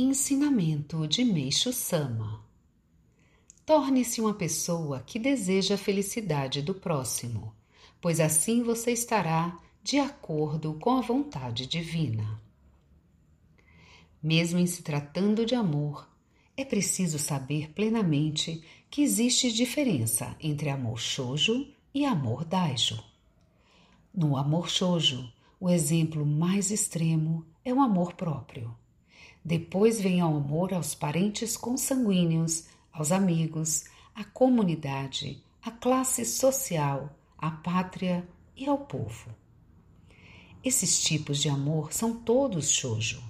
Ensinamento de Meixo Sama Torne-se uma pessoa que deseja a felicidade do próximo, pois assim você estará de acordo com a vontade divina. Mesmo em se tratando de amor, é preciso saber plenamente que existe diferença entre amor shoujo e amor daijo. No amor shoujo, o exemplo mais extremo é o amor próprio. Depois vem o amor aos parentes consanguíneos, aos amigos, à comunidade, à classe social, à pátria e ao povo. Esses tipos de amor são todos shoujo,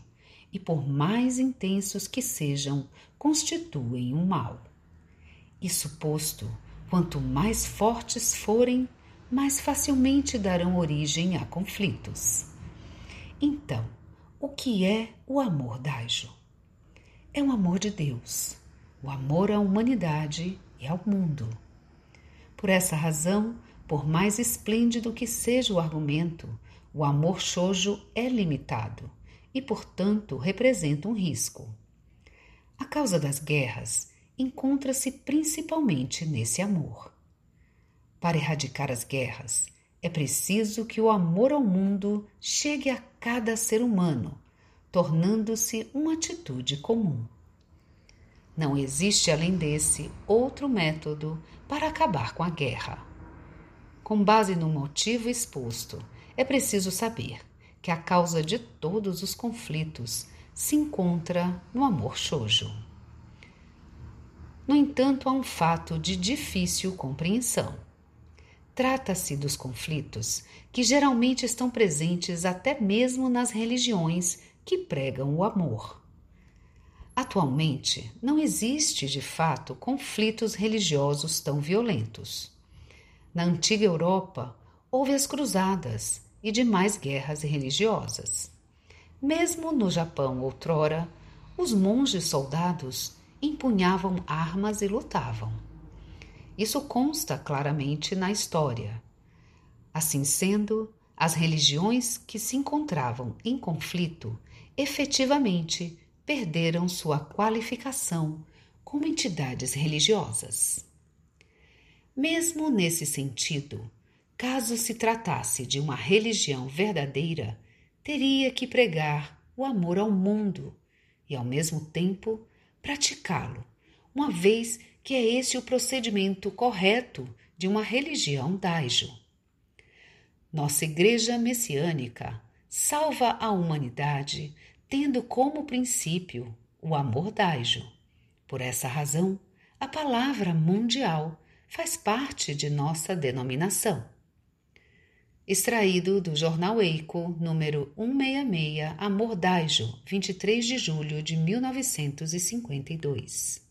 e por mais intensos que sejam, constituem um mal. Isso posto, quanto mais fortes forem, mais facilmente darão origem a conflitos. Então, o que é o amor Daijo? É o amor de Deus, o amor à humanidade e ao mundo. Por essa razão, por mais esplêndido que seja o argumento, o amor shoujo é limitado e, portanto, representa um risco. A causa das guerras encontra-se principalmente nesse amor. Para erradicar as guerras, é preciso que o amor ao mundo chegue a cada ser humano, tornando-se uma atitude comum. Não existe além desse outro método para acabar com a guerra. Com base no motivo exposto, é preciso saber que a causa de todos os conflitos se encontra no amor shoujo. No entanto, há um fato de difícil compreensão. Trata-se dos conflitos que geralmente estão presentes até mesmo nas religiões que pregam o amor. Atualmente, não existe de fato conflitos religiosos tão violentos. Na antiga Europa, houve as cruzadas e demais guerras religiosas. Mesmo no Japão outrora, os monges soldados empunhavam armas e lutavam. Isso consta claramente na história. Assim sendo, as religiões que se encontravam em conflito efetivamente perderam sua qualificação como entidades religiosas. Mesmo nesse sentido, caso se tratasse de uma religião verdadeira, teria que pregar o amor ao mundo e, ao mesmo tempo, praticá-lo, uma vez que é esse o procedimento correto de uma religião daijo. Nossa Igreja Messiânica salva a humanidade tendo como princípio o amor daijo. Por essa razão, a palavra mundial faz parte de nossa denominação. Extraído do Jornal Eico, número 166, Amor Daijo, 23 de julho de 1952.